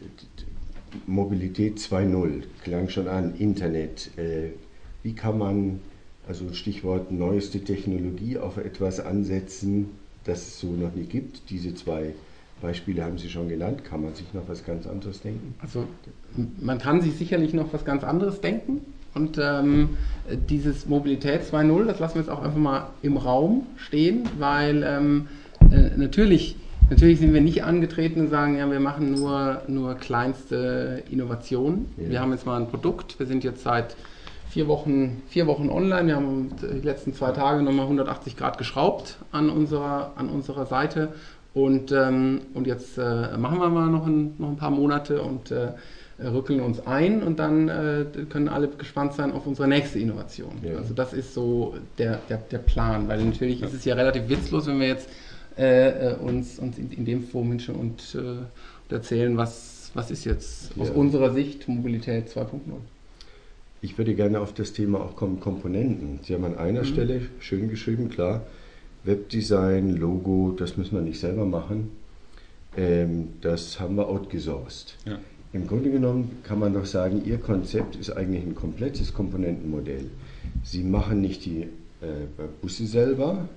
Speaker 1: Mobilität 2.0 klang schon an. Internet. Äh, wie kann man, also Stichwort neueste Technologie, auf etwas ansetzen, das es so noch nicht gibt. Diese zwei Beispiele haben Sie schon genannt. Kann man sich noch was ganz anderes denken?
Speaker 2: Also man kann sich sicherlich noch was ganz anderes denken. Und ähm, dieses Mobilität 2.0, das lassen wir jetzt auch einfach mal im Raum stehen, weil ähm, äh, natürlich, natürlich sind wir nicht angetreten und sagen, ja, wir machen nur, nur kleinste Innovationen. Ja. Wir haben jetzt mal ein Produkt, wir sind jetzt seit vier Wochen, vier Wochen online, wir haben die letzten zwei Tage nochmal 180 Grad geschraubt an unserer, an unserer Seite und, ähm, und jetzt äh, machen wir mal noch ein, noch ein paar Monate und äh, rückeln uns ein und dann äh, können alle gespannt sein auf unsere nächste Innovation. Ja. Also das ist so der, der, der Plan, weil natürlich ja. ist es ja relativ witzlos, wenn wir jetzt äh, äh, uns, uns in, in, dem Forum hinstellen und, äh, und, erzählen, was, was ist jetzt aus unserer Sicht Mobilität 2.0.
Speaker 1: Ich würde gerne auf das Thema auch kommen, Komponenten. Sie haben an einer mhm. Stelle schön geschrieben, klar, Webdesign, Logo, das müssen wir nicht selber machen. Ähm, das haben wir outgesourced. Ja. Im Grunde genommen kann man doch sagen, Ihr Konzept ist eigentlich ein komplettes Komponentenmodell. Sie machen nicht die äh, Busse selber,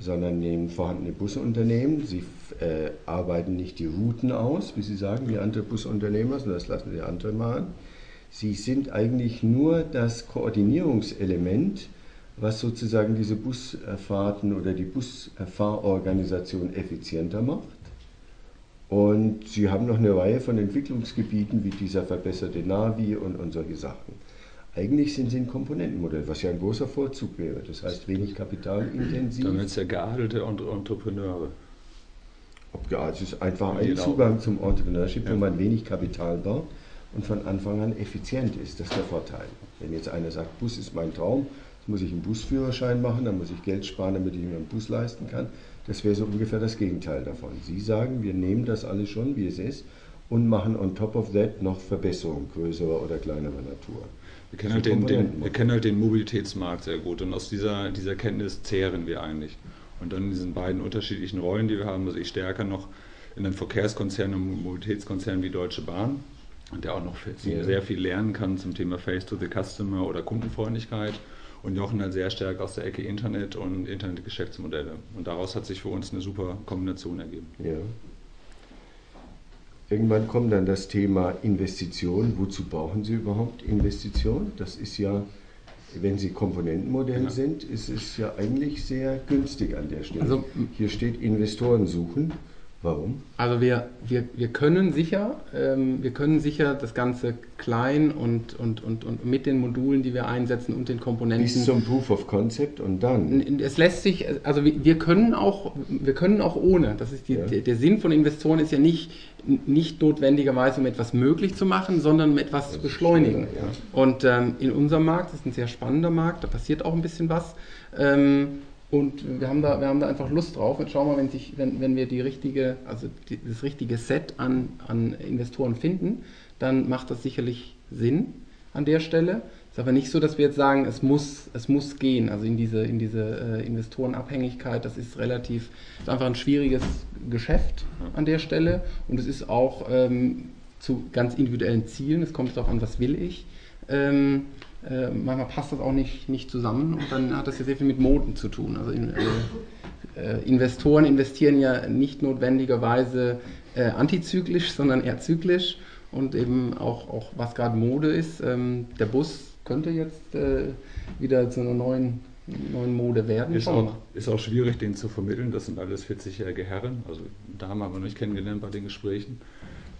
Speaker 1: sondern nehmen vorhandene Busunternehmen. Sie äh, arbeiten nicht die Routen aus, wie Sie sagen, wie andere Busunternehmer, sondern das lassen Sie andere machen. Sie sind eigentlich nur das Koordinierungselement was sozusagen diese Busfahrten oder die Busfahrorganisation effizienter macht. Und sie haben noch eine Reihe von Entwicklungsgebieten wie dieser verbesserte Navi und, und solche Sachen. Eigentlich sind sie ein Komponentenmodell, was ja ein großer Vorzug wäre. Das heißt wenig kapitalintensiv.
Speaker 3: Damit ist ja geadelte Entrepreneure.
Speaker 1: Ob geadelt ist einfach ein genau. Zugang zum Entrepreneurship, ja. wo man wenig Kapital braucht und von Anfang an effizient ist. Das ist der Vorteil. Wenn jetzt einer sagt, Bus ist mein Traum, muss ich einen Busführerschein machen, dann muss ich Geld sparen, damit ich mir einen Bus leisten kann. Das wäre so ungefähr das Gegenteil davon. Sie sagen, wir nehmen das alles schon, wie es ist, und machen on top of that noch Verbesserungen größerer oder kleinerer Natur.
Speaker 3: Wir kennen, halt den, den, wir kennen halt den Mobilitätsmarkt sehr gut und aus dieser, dieser Kenntnis zehren wir eigentlich. Und dann in diesen beiden unterschiedlichen Rollen, die wir haben, also ich stärker noch in einem Verkehrskonzern und Mobilitätskonzern wie Deutsche Bahn, der auch noch sehr, sehr viel lernen kann zum Thema Face to the Customer oder Kundenfreundlichkeit und Jochen halt sehr stark aus der Ecke Internet und Internetgeschäftsmodelle. Und daraus hat sich für uns eine super Kombination ergeben. Ja.
Speaker 1: Irgendwann kommt dann das Thema Investition. Wozu brauchen Sie überhaupt Investitionen? Das ist ja, wenn Sie Komponentenmodell ja. sind, ist es ja eigentlich sehr günstig an der Stelle. Also, Hier steht Investoren suchen. Warum?
Speaker 2: Also wir, wir, wir können sicher, ähm, wir können sicher das Ganze klein und, und, und, und mit den Modulen, die wir einsetzen und den Komponenten.
Speaker 1: Bis zum Proof of Concept und dann.
Speaker 2: Es lässt sich, also wir, wir können auch, wir können auch ohne. Das ist die, ja. der, der, Sinn von Investoren ist ja nicht, nicht notwendigerweise um etwas möglich zu machen, sondern um etwas das zu beschleunigen. Ja. Und ähm, in unserem Markt, das ist ein sehr spannender Markt, da passiert auch ein bisschen was. Ähm, und wir haben da, wir haben da einfach Lust drauf. Jetzt schauen wir, wenn, sich, wenn, wenn wir die richtige, also die, das richtige Set an, an Investoren finden, dann macht das sicherlich Sinn an der Stelle. Es ist aber nicht so, dass wir jetzt sagen, es muss, es muss gehen. Also in diese, in diese äh, Investorenabhängigkeit, das ist relativ, ist einfach ein schwieriges Geschäft an der Stelle. Und es ist auch ähm, zu ganz individuellen Zielen. Es kommt darauf an, was will ich. Ähm, äh, manchmal passt das auch nicht, nicht zusammen und dann hat das ja sehr viel mit Moden zu tun. Also in, äh, äh, Investoren investieren ja nicht notwendigerweise äh, antizyklisch, sondern eher zyklisch und eben auch, auch was gerade Mode ist. Ähm, der Bus könnte jetzt äh, wieder zu einer neuen neuen Mode werden.
Speaker 3: Ist auch, ist auch, schwierig, den zu vermitteln. Das sind alles 40-jährige Herren. Also Damen haben wir noch nicht kennengelernt bei den Gesprächen.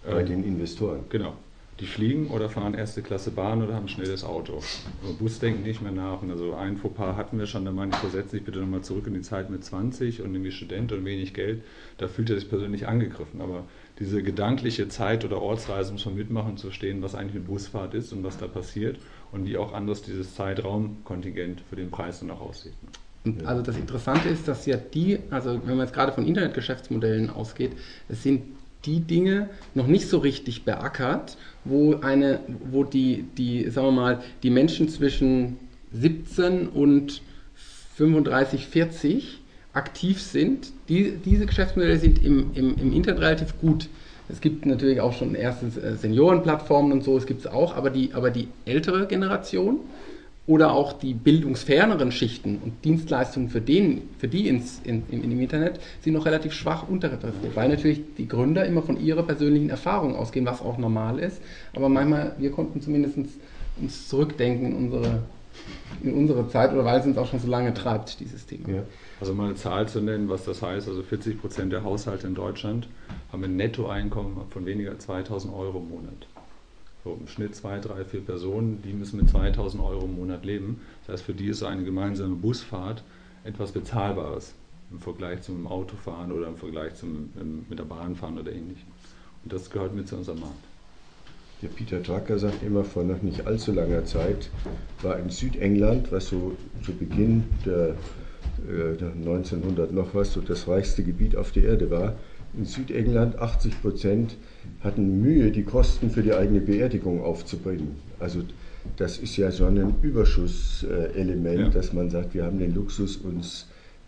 Speaker 1: Bei ähm, den Investoren.
Speaker 3: Genau die fliegen oder fahren erste Klasse Bahn oder haben ein schnelles Auto. Aber Bus denkt nicht mehr nach. Also ein Fauxpas hatten wir schon, da meine ich, versetze ich bitte nochmal zurück in die Zeit mit 20 und irgendwie Student und wenig Geld. Da fühlt er sich persönlich angegriffen. Aber diese gedankliche Zeit- oder Ortsreise muss man mitmachen, zu verstehen, was eigentlich eine Busfahrt ist und was da passiert und wie auch anders dieses Zeitraumkontingent für den Preis dann auch aussieht.
Speaker 2: Also das Interessante ist, dass ja die, also wenn man jetzt gerade von Internetgeschäftsmodellen ausgeht, es sind die Dinge noch nicht so richtig beackert, wo eine, wo die, die, sagen wir mal, die Menschen zwischen 17 und 35, 40 aktiv sind. Die, diese Geschäftsmodelle sind im, im, im Internet relativ gut. Es gibt natürlich auch schon erste Seniorenplattformen und so, es gibt es auch, aber die, aber die ältere Generation oder auch die bildungsferneren Schichten und Dienstleistungen für, den, für die ins, in, im Internet sind noch relativ schwach unterrepräsentiert, weil natürlich die Gründer immer von ihrer persönlichen Erfahrung ausgehen, was auch normal ist. Aber manchmal, wir konnten zumindest uns zurückdenken in unsere, in unsere Zeit oder weil es uns auch schon so lange treibt, dieses Thema. Ja.
Speaker 3: Also mal eine Zahl zu nennen, was das heißt, also 40 Prozent der Haushalte in Deutschland haben ein Nettoeinkommen von weniger als 2000 Euro im Monat. So im Schnitt zwei, drei, vier Personen, die müssen mit 2000 Euro im Monat leben. Das heißt, für die ist eine gemeinsame Busfahrt etwas Bezahlbares im Vergleich zum Autofahren oder im Vergleich zum mit der Bahn fahren oder ähnlichem. Und das gehört mit zu unserem Markt.
Speaker 1: Der Peter Drucker sagt immer, vor noch nicht allzu langer Zeit war in Südengland, was so zu Beginn der, äh, der 1900 noch was, so das reichste Gebiet auf der Erde war, in Südengland 80 Prozent hatten Mühe, die Kosten für die eigene Beerdigung aufzubringen. Also das ist ja so ein Überschusselement, ja. dass man sagt, wir haben den Luxus, uns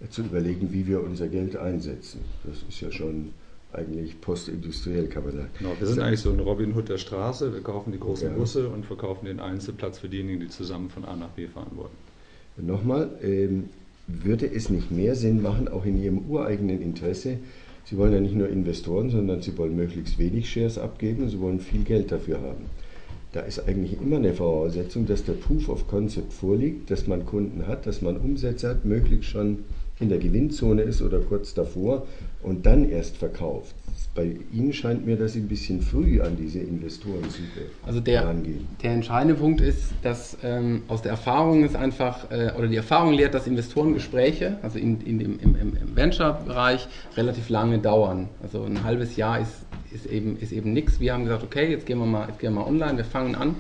Speaker 1: zu überlegen, wie wir unser Geld einsetzen. Das ist ja schon eigentlich postindustriell, kann man sagen.
Speaker 3: Genau, wir sind eigentlich so ein Robin Hood der Straße. Wir kaufen die großen ja. Busse und verkaufen den Einzelplatz für diejenigen, die zusammen von A nach B fahren wollen.
Speaker 1: Nochmal, ähm, würde es nicht mehr Sinn machen, auch in Ihrem ureigenen Interesse, Sie wollen ja nicht nur Investoren, sondern Sie wollen möglichst wenig Shares abgeben und Sie wollen viel Geld dafür haben. Da ist eigentlich immer eine Voraussetzung, dass der Proof of Concept vorliegt, dass man Kunden hat, dass man Umsätze hat, möglichst schon in der Gewinnzone ist oder kurz davor und dann erst verkauft. Bei Ihnen scheint mir, dass Sie ein bisschen früh an diese Investorensuche
Speaker 2: also der, rangehen. Der entscheidende Punkt ist, dass ähm, aus der Erfahrung ist einfach, äh, oder die Erfahrung lehrt, dass Investorengespräche, also in, in dem, im, im Venture-Bereich, relativ lange dauern. Also ein halbes Jahr ist, ist eben, ist eben nichts. Wir haben gesagt, okay, jetzt gehen wir mal, jetzt gehen wir mal online, wir fangen an,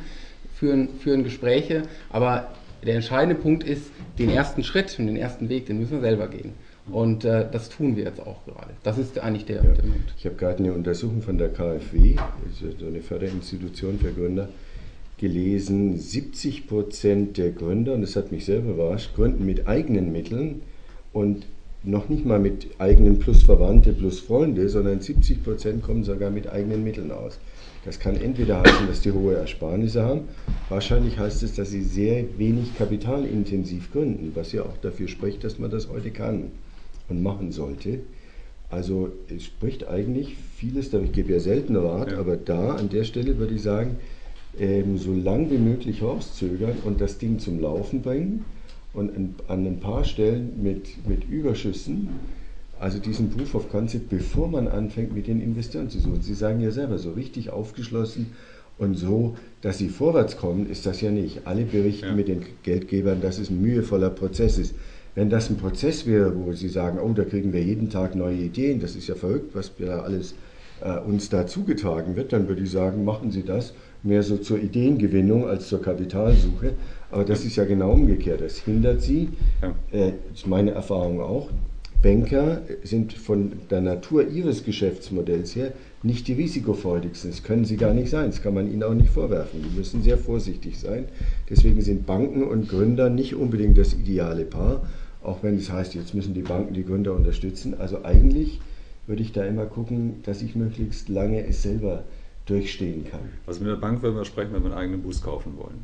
Speaker 2: führen, führen Gespräche, aber der entscheidende Punkt ist, den ersten Schritt und den ersten Weg, den müssen wir selber gehen. Und äh, das tun wir jetzt auch gerade. Das ist eigentlich der, ja. der
Speaker 1: Punkt. Ich habe gerade eine Untersuchung von der KfW, so eine Förderinstitution für Gründer, gelesen. 70 Prozent der Gründer, und das hat mich sehr überrascht, gründen mit eigenen Mitteln und noch nicht mal mit eigenen plus Verwandte plus Freunde, sondern 70 Prozent kommen sogar mit eigenen Mitteln aus. Das kann entweder heißen, dass die hohe Ersparnisse haben, wahrscheinlich heißt es, dass sie sehr wenig kapitalintensiv gründen, was ja auch dafür spricht, dass man das heute kann und machen sollte. Also es spricht eigentlich vieles, ich gebe ja selten Rat, ja. aber da an der Stelle würde ich sagen, ähm, so lang wie möglich rauszögern und das Ding zum Laufen bringen und an, an ein paar Stellen mit, mit Überschüssen, also diesen Proof of Concept, bevor man anfängt mit den Investoren zu suchen. Sie sagen ja selber, so richtig aufgeschlossen und so, dass sie vorwärts kommen, ist das ja nicht. Alle berichten ja. mit den Geldgebern, dass es ein mühevoller Prozess ist. Wenn das ein Prozess wäre, wo Sie sagen, oh, da kriegen wir jeden Tag neue Ideen, das ist ja verrückt, was da alles äh, uns da zugetragen wird, dann würde ich sagen, machen Sie das mehr so zur Ideengewinnung als zur Kapitalsuche. Aber das ist ja genau umgekehrt. Das hindert Sie, ja. äh, ist meine Erfahrung auch. Banker sind von der Natur ihres Geschäftsmodells her nicht die risikofreudigsten. Das können sie gar nicht sein. Das kann man ihnen auch nicht vorwerfen. Die müssen sehr vorsichtig sein. Deswegen sind Banken und Gründer nicht unbedingt das ideale Paar auch wenn es heißt, jetzt müssen die Banken die Gründer unterstützen. Also eigentlich würde ich da immer gucken, dass ich möglichst lange es selber durchstehen kann.
Speaker 3: Also mit der Bank würden wir sprechen, wenn wir einen eigenen Bus kaufen wollen.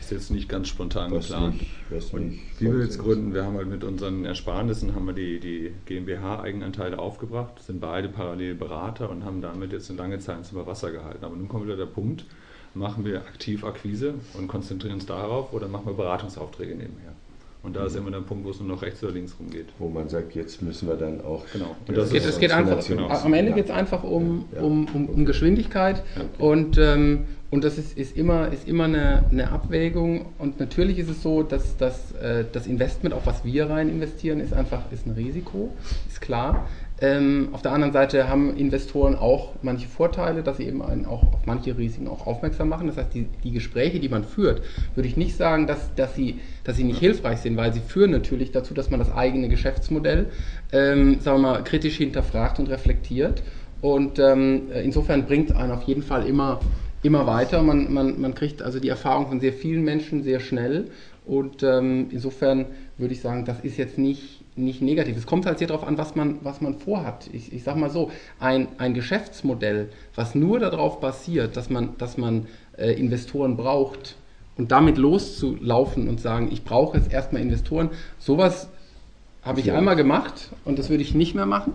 Speaker 3: Ist jetzt nicht ganz spontan was geplant. Nicht, und wie wir jetzt gründen, wir haben halt mit unseren Ersparnissen haben wir die, die GmbH-Eigenanteile aufgebracht, sind beide parallel Berater und haben damit jetzt eine lange Zeit über Wasser gehalten. Aber nun kommt wieder der Punkt, machen wir aktiv Akquise und konzentrieren uns darauf oder machen wir Beratungsaufträge nebenher? Und da ist immer der Punkt, wo es nur noch rechts oder links rumgeht.
Speaker 1: Wo man sagt, jetzt müssen wir dann auch.
Speaker 2: Genau. Und das geht, es geht einfach, genau. am Ende geht es einfach um, ja. um, um, um, Geschwindigkeit okay. und, ähm, und das ist, ist immer, ist immer eine, eine Abwägung. Und natürlich ist es so, dass, dass äh, das Investment, auch was wir rein investieren, ist einfach ist ein Risiko, ist klar. Ähm, auf der anderen Seite haben Investoren auch manche Vorteile, dass sie eben einen auch auf manche Risiken auch aufmerksam machen. Das heißt, die, die Gespräche, die man führt, würde ich nicht sagen, dass, dass, sie, dass sie nicht hilfreich sind, weil sie führen natürlich dazu, dass man das eigene Geschäftsmodell ähm, sagen wir mal, kritisch hinterfragt und reflektiert. Und ähm, insofern bringt es einen auf jeden Fall immer, immer weiter. Man, man, man kriegt also die Erfahrung von sehr vielen Menschen sehr schnell. Und ähm, insofern würde ich sagen, das ist jetzt nicht nicht negativ. Es kommt halt sehr darauf an, was man, was man vorhat. Ich, ich sage mal so, ein, ein Geschäftsmodell, was nur darauf basiert, dass man, dass man äh, Investoren braucht, und damit loszulaufen und sagen, ich brauche jetzt erstmal Investoren, sowas habe ich ja. einmal gemacht und das würde ich nicht mehr machen.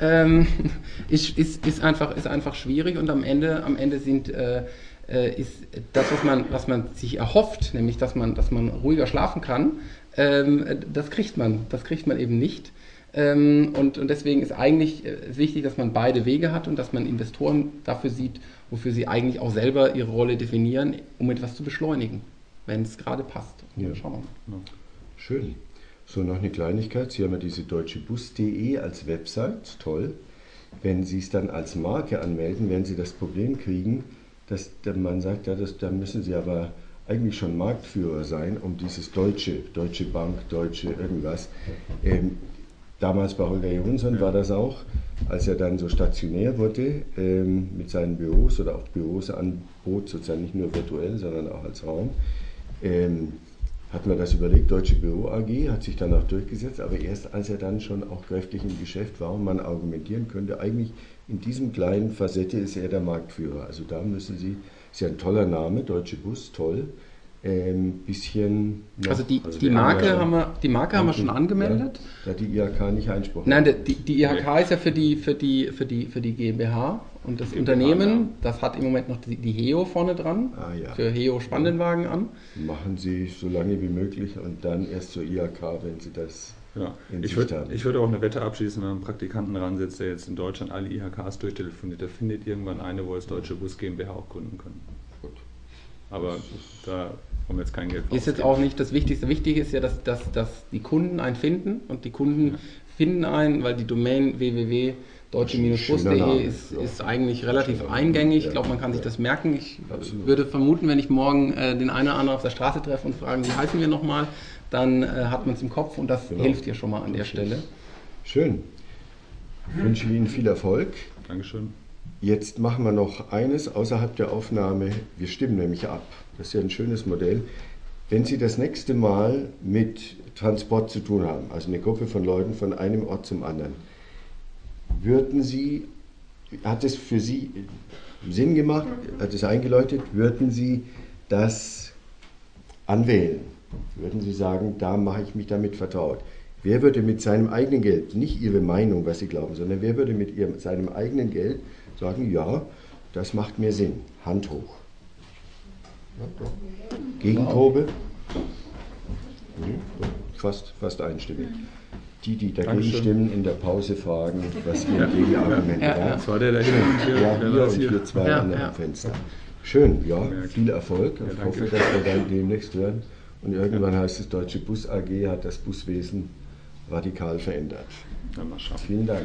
Speaker 2: Ja. Ähm, ist, ist, ist, einfach, ist einfach schwierig und am Ende, am Ende sind, äh, äh, ist das, was man, was man sich erhofft, nämlich dass man, dass man ruhiger schlafen kann, ähm, das kriegt man. Das kriegt man eben nicht. Ähm, und, und deswegen ist eigentlich äh, wichtig, dass man beide Wege hat und dass man Investoren dafür sieht, wofür sie eigentlich auch selber ihre Rolle definieren, um etwas zu beschleunigen, wenn es gerade passt.
Speaker 1: Ja. Schauen wir mal. Schön. So, noch eine Kleinigkeit. Sie haben ja diese deutschebus.de als Website, toll. Wenn Sie es dann als Marke anmelden, werden Sie das Problem kriegen, dass man sagt, ja, das, da müssen Sie aber eigentlich schon Marktführer sein, um dieses Deutsche, Deutsche Bank, Deutsche irgendwas. Ähm, damals bei Holger Jonsson war das auch, als er dann so stationär wurde ähm, mit seinen Büros oder auch Büros anbot, sozusagen nicht nur virtuell, sondern auch als Raum. Ähm, hat man das überlegt, Deutsche Büro AG, hat sich danach durchgesetzt, aber erst als er dann schon auch kräftig im Geschäft war und man argumentieren könnte, eigentlich in diesem kleinen Facette ist er der Marktführer. Also da müssen Sie, ist ja ein toller Name, Deutsche Bus, toll. Ähm, bisschen.
Speaker 2: Noch, also die, also die, Marke haben, wir, die Marke haben wir schon angemeldet.
Speaker 1: Ja, da die IHK nicht Einspruch.
Speaker 2: Nein, die, die IHK ist ja für die, für die, für die, für die GmbH und das GmbH, Unternehmen, das hat im Moment noch die, die HEO vorne dran. Ah, ja. Für HEO Spannenwagen an.
Speaker 1: Machen Sie so lange wie möglich und dann erst zur IHK, wenn Sie das.
Speaker 3: Ja, ich würde, ich würde auch eine Wette abschließen, wenn man einen Praktikanten ransetzt, der jetzt in Deutschland alle IHKs durchtelefoniert, der findet irgendwann eine, wo es Deutsche Bus GmbH auch gründen können. Gut. Aber da um jetzt kein Geld
Speaker 2: Ist jetzt auch nicht das Wichtigste. Wichtig ist ja, dass, dass, dass die Kunden einen finden und die Kunden ja. finden einen, weil die Domain www.deutsche-bus.de ist, ist eigentlich relativ eingängig. Ich glaube, man kann sich das merken. Ich Absolut. würde vermuten, wenn ich morgen äh, den einen oder anderen auf der Straße treffe und frage, wie heißen wir nochmal, dann äh, hat man es im Kopf und das genau. hilft dir schon mal an der Stelle.
Speaker 1: Schön. Ich wünsche Ihnen viel Erfolg.
Speaker 3: Dankeschön.
Speaker 1: Jetzt machen wir noch eines außerhalb der Aufnahme. Wir stimmen nämlich ab. Das ist ja ein schönes Modell. Wenn Sie das nächste Mal mit Transport zu tun haben, also eine Gruppe von Leuten von einem Ort zum anderen, würden Sie, hat es für Sie Sinn gemacht, hat es eingeläutet, würden Sie das anwählen? Würden Sie sagen, da mache ich mich damit vertraut? Wer würde mit seinem eigenen Geld, nicht Ihre Meinung, was Sie glauben, sondern wer würde mit ihrem, seinem eigenen Geld sagen, ja, das macht mir Sinn, Hand hoch. Gegenprobe? Fast, fast einstimmig. Die, die dagegen Dankeschön. stimmen, in der Pause fragen, was ihr Gegenargument ja, ja, Das war der da hinten. Ja, hier und hier zwei ja, an dem Fenster. Schön, ja, viel Erfolg. Ich hoffe, dass wir dann demnächst hören. Und irgendwann heißt es, Deutsche Bus AG hat das Buswesen radikal verändert. Vielen Dank.